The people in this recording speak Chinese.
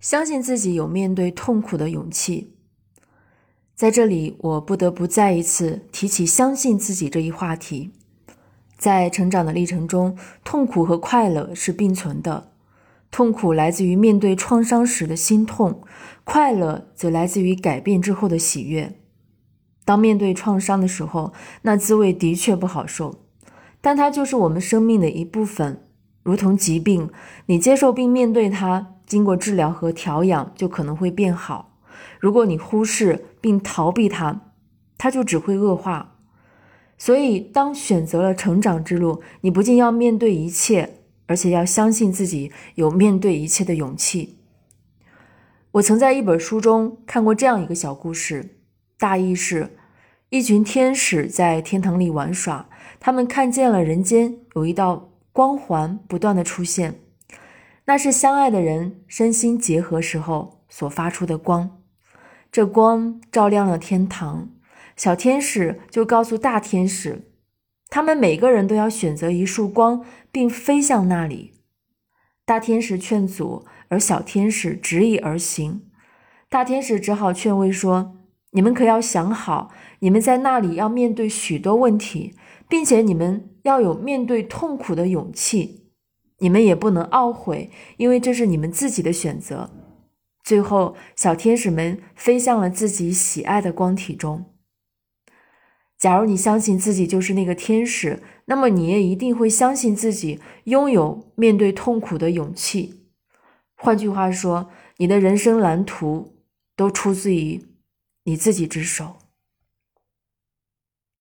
相信自己有面对痛苦的勇气。在这里，我不得不再一次提起相信自己这一话题。在成长的历程中，痛苦和快乐是并存的。痛苦来自于面对创伤时的心痛，快乐则来自于改变之后的喜悦。当面对创伤的时候，那滋味的确不好受，但它就是我们生命的一部分，如同疾病，你接受并面对它。经过治疗和调养，就可能会变好。如果你忽视并逃避它，它就只会恶化。所以，当选择了成长之路，你不仅要面对一切，而且要相信自己有面对一切的勇气。我曾在一本书中看过这样一个小故事，大意是：一群天使在天堂里玩耍，他们看见了人间有一道光环不断的出现。那是相爱的人身心结合时候所发出的光，这光照亮了天堂。小天使就告诉大天使，他们每个人都要选择一束光，并飞向那里。大天使劝阻，而小天使执意而行。大天使只好劝慰说：“你们可要想好，你们在那里要面对许多问题，并且你们要有面对痛苦的勇气。”你们也不能懊悔，因为这是你们自己的选择。最后，小天使们飞向了自己喜爱的光体中。假如你相信自己就是那个天使，那么你也一定会相信自己拥有面对痛苦的勇气。换句话说，你的人生蓝图都出自于你自己之手。